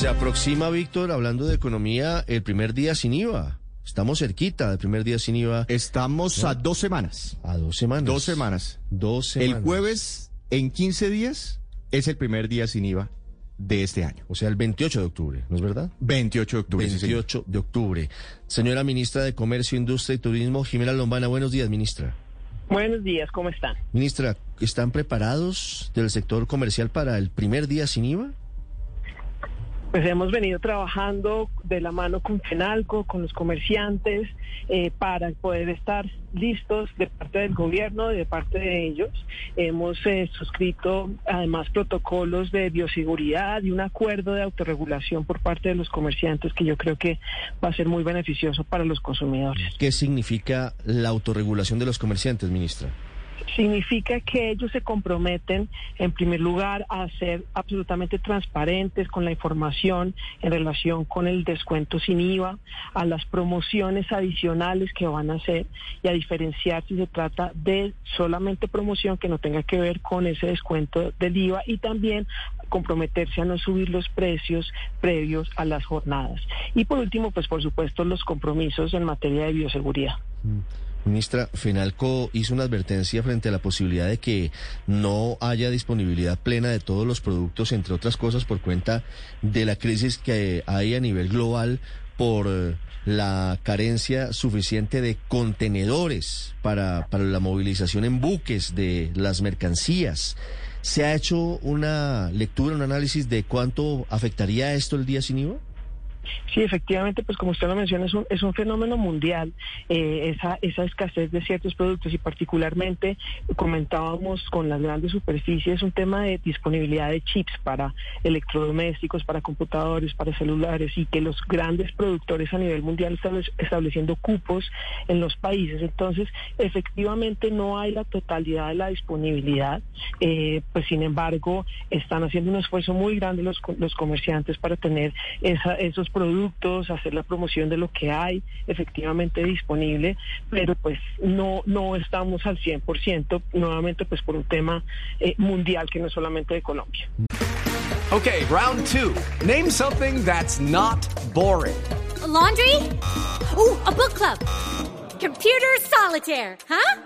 Se aproxima, Víctor, hablando de economía, el primer día sin IVA. Estamos cerquita del primer día sin IVA. Estamos a dos semanas. A dos semanas. Dos semanas. Dos semanas. El jueves, en 15 días, es el primer día sin IVA de este año. O sea, el 28 de octubre, ¿no es verdad? 28 de octubre. 28 sí, de octubre. Señora ministra de Comercio, Industria y Turismo, Jimena Lombana, buenos días, ministra. Buenos días, ¿cómo están? Ministra, ¿están preparados del sector comercial para el primer día sin IVA? Pues hemos venido trabajando de la mano con FENALCO, con los comerciantes, eh, para poder estar listos de parte del gobierno, de parte de ellos. Hemos eh, suscrito además protocolos de bioseguridad y un acuerdo de autorregulación por parte de los comerciantes que yo creo que va a ser muy beneficioso para los consumidores. ¿Qué significa la autorregulación de los comerciantes, ministra? Significa que ellos se comprometen, en primer lugar, a ser absolutamente transparentes con la información en relación con el descuento sin IVA, a las promociones adicionales que van a hacer y a diferenciar si se trata de solamente promoción que no tenga que ver con ese descuento del IVA y también comprometerse a no subir los precios previos a las jornadas. Y por último, pues por supuesto, los compromisos en materia de bioseguridad. Mm. Ministra, Fenalco hizo una advertencia frente a la posibilidad de que no haya disponibilidad plena de todos los productos, entre otras cosas, por cuenta de la crisis que hay a nivel global por eh, la carencia suficiente de contenedores para, para la movilización en buques de las mercancías. ¿Se ha hecho una lectura, un análisis de cuánto afectaría esto el día sin IVA? Sí, efectivamente, pues como usted lo menciona, es un, es un fenómeno mundial, eh, esa, esa escasez de ciertos productos y particularmente comentábamos con las grandes superficies un tema de disponibilidad de chips para electrodomésticos, para computadores, para celulares y que los grandes productores a nivel mundial están estableciendo cupos en los países. Entonces, efectivamente no hay la totalidad de la disponibilidad, eh, pues sin embargo están haciendo un esfuerzo muy grande los, los comerciantes para tener esa, esos productos, hacer la promoción de lo que hay efectivamente disponible, pero pues no, no estamos al 100%, nuevamente pues por un tema eh, mundial que no es solamente de Colombia. Okay, round two. Name something that's not boring. A laundry? Ooh, a book club. Computer solitaire, huh?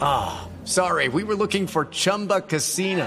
Ah, oh, sorry, we were looking for Chumba Casino.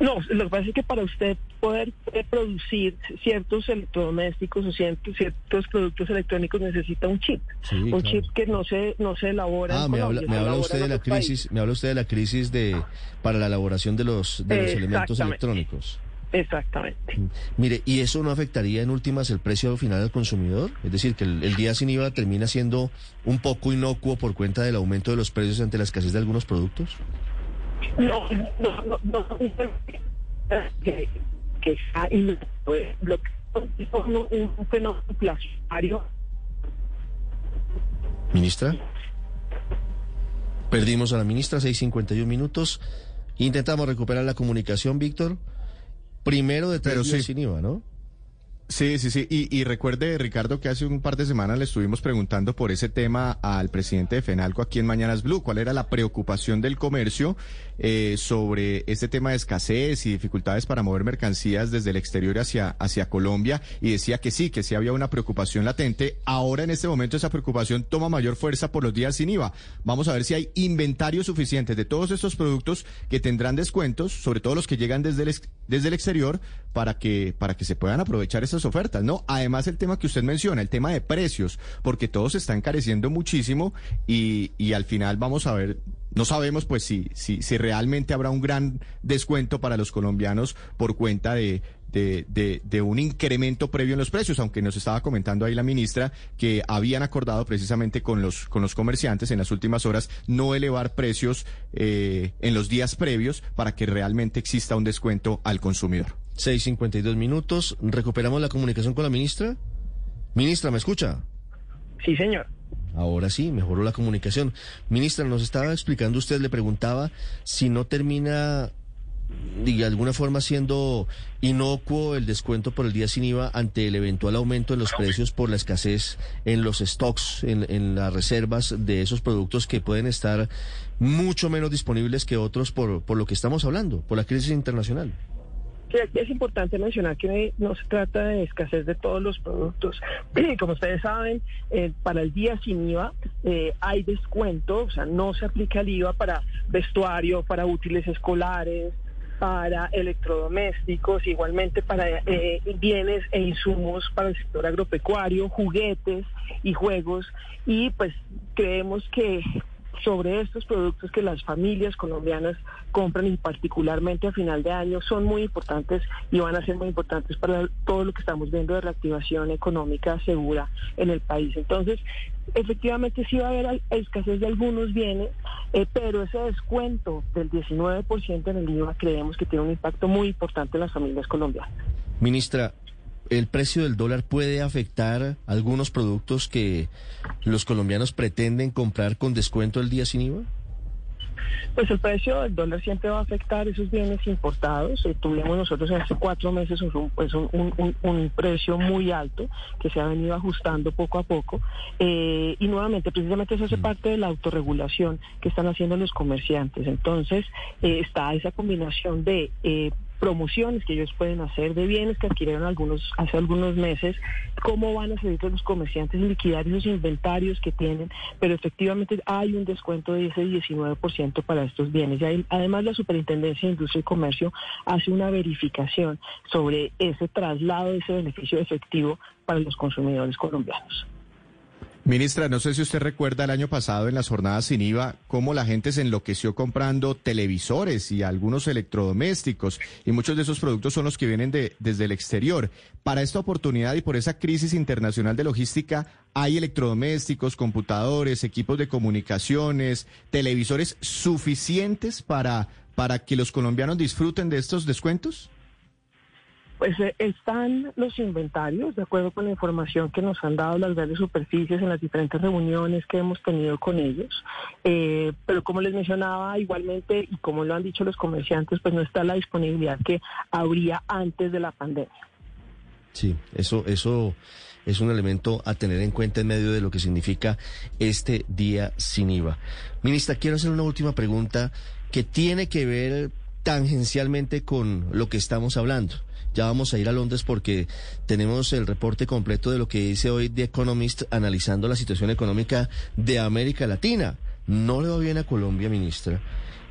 No, lo que pasa es que para usted poder, producir ciertos electrodomésticos o ciertos, ciertos productos electrónicos necesita un chip. un chip que no se no se elabora. Ah, me habla, me habla usted de la crisis, me habla usted de la crisis de para la elaboración de los de los elementos electrónicos. Exactamente. Mire, ¿y eso no afectaría en últimas el precio final al consumidor? Es decir, que el, el, día sin IVA termina siendo un poco inocuo por cuenta del aumento de los precios ante la escasez de algunos productos. No, no, no, no, que, que está lo que es un, un fenómeno inflacionario. Ministra. Perdimos a la ministra, 6.51 minutos. Intentamos recuperar la comunicación, Víctor. Primero de tres sí. sin IVA, ¿no? Sí, sí, sí. Y, y, recuerde, Ricardo, que hace un par de semanas le estuvimos preguntando por ese tema al presidente de FENALCO aquí en Mañanas Blue, cuál era la preocupación del comercio eh, sobre este tema de escasez y dificultades para mover mercancías desde el exterior hacia, hacia Colombia y decía que sí, que sí había una preocupación latente. Ahora en este momento esa preocupación toma mayor fuerza por los días sin IVA. Vamos a ver si hay inventario suficiente de todos estos productos que tendrán descuentos, sobre todo los que llegan desde el, desde el exterior, para que, para que se puedan aprovechar esas ofertas, ¿no? Además el tema que usted menciona, el tema de precios, porque todo se está encareciendo muchísimo y, y al final vamos a ver no sabemos pues si, si, si realmente habrá un gran descuento para los colombianos por cuenta de, de, de, un incremento previo en los precios, aunque nos estaba comentando ahí la ministra que habían acordado precisamente con los, con los comerciantes en las últimas horas no elevar precios eh, en los días previos para que realmente exista un descuento al consumidor. 6.52 minutos, recuperamos la comunicación con la ministra. Ministra, ¿me escucha? Sí, señor. Ahora sí, mejoró la comunicación. Ministra, nos estaba explicando usted, le preguntaba si no termina de alguna forma siendo inocuo el descuento por el día sin IVA ante el eventual aumento en los precios por la escasez en los stocks, en, en las reservas de esos productos que pueden estar mucho menos disponibles que otros por, por lo que estamos hablando, por la crisis internacional. Sí, aquí es importante mencionar que no se trata de escasez de todos los productos. Como ustedes saben, eh, para el día sin IVA eh, hay descuento, o sea, no se aplica el IVA para vestuario, para útiles escolares, para electrodomésticos, igualmente para eh, bienes e insumos para el sector agropecuario, juguetes y juegos. Y pues creemos que sobre estos productos que las familias colombianas compran y particularmente a final de año son muy importantes y van a ser muy importantes para todo lo que estamos viendo de reactivación económica segura en el país. Entonces, efectivamente sí va a haber escasez de algunos bienes, eh, pero ese descuento del 19% en el IVA creemos que tiene un impacto muy importante en las familias colombianas. Ministra, el precio del dólar puede afectar algunos productos que los colombianos pretenden comprar con descuento el día sin IVA? Pues el precio del dólar siempre va a afectar esos bienes importados. Eh, tuvimos nosotros hace cuatro meses un, pues un, precio muy alto que se ha venido ajustando poco a poco. Eh, y nuevamente, precisamente eso hace mm. parte de la autorregulación que están haciendo los comerciantes. Entonces, eh, está esa combinación de promociones que ellos pueden hacer de bienes que adquirieron algunos hace algunos meses, cómo van a seguir los comerciantes liquidar esos inventarios que tienen, pero efectivamente hay un descuento de ese 19% para estos bienes. Y además la Superintendencia de Industria y Comercio hace una verificación sobre ese traslado de ese beneficio efectivo para los consumidores colombianos. Ministra, no sé si usted recuerda el año pasado en las jornadas sin IVA cómo la gente se enloqueció comprando televisores y algunos electrodomésticos y muchos de esos productos son los que vienen de, desde el exterior. Para esta oportunidad y por esa crisis internacional de logística, ¿hay electrodomésticos, computadores, equipos de comunicaciones, televisores suficientes para, para que los colombianos disfruten de estos descuentos? Pues eh, están los inventarios, de acuerdo con la información que nos han dado las grandes superficies en las diferentes reuniones que hemos tenido con ellos. Eh, pero como les mencionaba, igualmente, y como lo han dicho los comerciantes, pues no está la disponibilidad que habría antes de la pandemia. Sí, eso, eso es un elemento a tener en cuenta en medio de lo que significa este día sin IVA. Ministra, quiero hacer una última pregunta que tiene que ver tangencialmente con lo que estamos hablando. Ya vamos a ir a Londres porque tenemos el reporte completo de lo que dice hoy The Economist analizando la situación económica de América Latina. No le va bien a Colombia, ministra,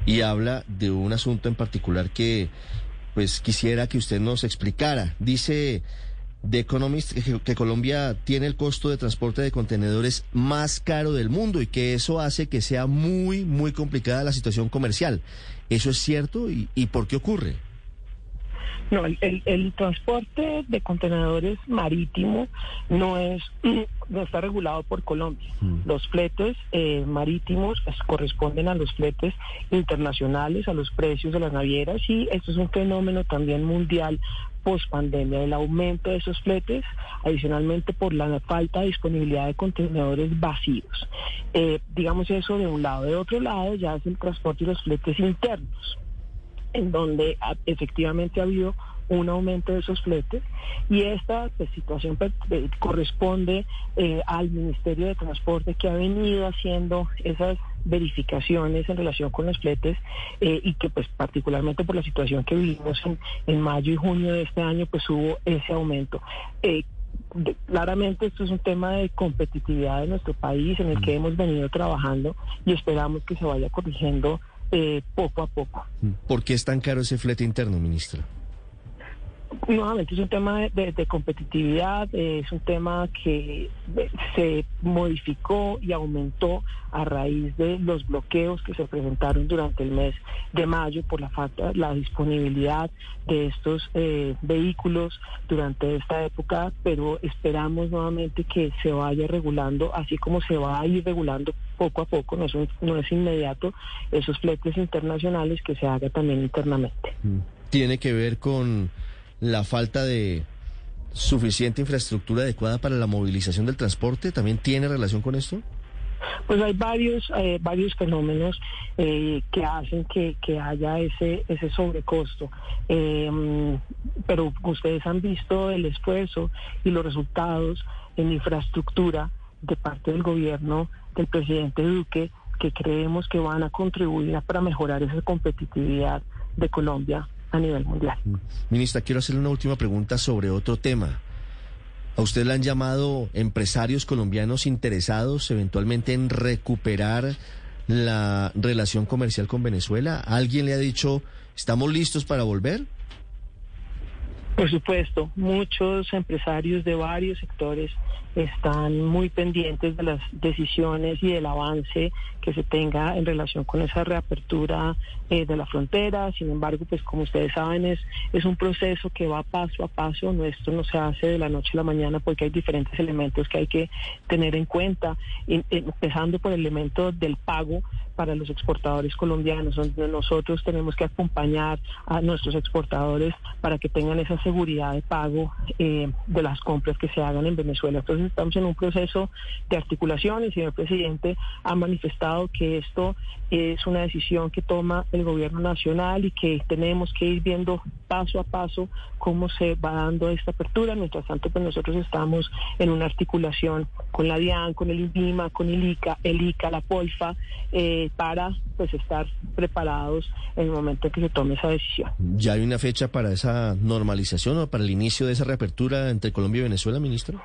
y habla de un asunto en particular que pues quisiera que usted nos explicara. Dice The Economist que, que, Colombia tiene el costo de transporte de contenedores más caro del mundo y que eso hace que sea muy, muy complicada la situación comercial. ¿Eso es cierto y, y por qué ocurre? No, el, transporte de contenedores marítimo no es no está regulado por Colombia. Mm. Los fletes eh, marítimos pues, corresponden a los fletes internacionales, a los precios de las navieras y esto es un fenómeno también mundial post pandemia, el aumento de esos fletes, adicionalmente por la falta de disponibilidad de contenedores vacíos. Eh, digamos eso de un lado. De otro lado ya es el transporte y los fletes internos en donde efectivamente ha habido un aumento de esos fletes y esta pues, situación pues, corresponde eh, al Ministerio de Transporte que ha venido haciendo esas verificaciones en relación con los fletes eh, y que pues particularmente por la situación que vivimos en, en, mayo y junio de este año pues hubo ese aumento. Eh, claramente esto es un tema de competitividad de nuestro país en el que hemos venido trabajando y esperamos que se vaya corrigiendo eh, poco a poco. ¿Por qué es tan caro ese flete interno, ministra? Nuevamente es un tema de, competitividad, es un tema que se modificó y aumentó a raíz de los bloqueos que se presentaron durante el mes de mayo por la falta, la disponibilidad de estos eh, vehículos durante esta época, pero esperamos nuevamente que se vaya regulando, así como se va a ir regulando poco a poco, no es, no es inmediato, esos fletes internacionales que se haga también internamente. Tiene que ver con la falta de suficiente infraestructura adecuada para la movilización del transporte también tiene relación con esto? Pues hay varios eh, varios fenómenos eh, que hacen que, haya ese ese sobrecosto, eh, pero ustedes han visto el esfuerzo y los resultados en infraestructura de parte del gobierno del presidente Duque que creemos que van a contribuir para mejorar esa competitividad de Colombia a nivel mundial. Mm. Ministra, quiero hacerle una última pregunta sobre otro tema. ¿A usted le han llamado empresarios colombianos interesados eventualmente en recuperar la relación comercial con Venezuela? ¿Alguien le ha dicho, estamos listos para volver? Por supuesto, muchos empresarios de varios sectores están muy pendientes de las decisiones y del avance que se tenga en relación con esa reapertura eh, de la frontera. Sin embargo, pues como ustedes saben, es, es un proceso que va paso a paso. Nuestro no se hace de la noche a la mañana porque hay diferentes elementos que hay que tener en cuenta, empezando por el elemento del pago para los exportadores colombianos, donde nosotros tenemos que acompañar a nuestros exportadores para que tengan esa seguridad de pago eh, de las compras que se hagan en Venezuela. Entonces estamos en un proceso de articulación. El señor presidente ha manifestado que esto es una decisión que toma el gobierno nacional y que tenemos que ir viendo paso a paso cómo se va dando esta apertura. Mientras tanto, pues nosotros estamos en una articulación con la DIAN, con el INVIMA, con el ICA, el ICA, la POLFA, eh, para pues estar preparados en el momento en que se tome esa decisión. ¿Ya hay una fecha para esa normalización o para el inicio de esa reapertura entre Colombia y Venezuela, ministro?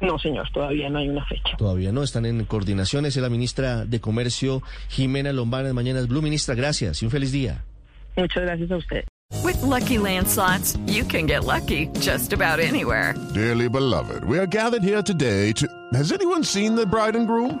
No, señor, todavía no hay una fecha. Todavía no, están en coordinaciones. Es la ministra de Comercio, Jimena Lombana, de Mañanas Blue. Ministra, gracias y un feliz día. Muchas gracias a usted. With lucky landslots, you can get lucky just about anywhere. Dearly beloved, we are gathered here today to. Has anyone seen the bride and groom?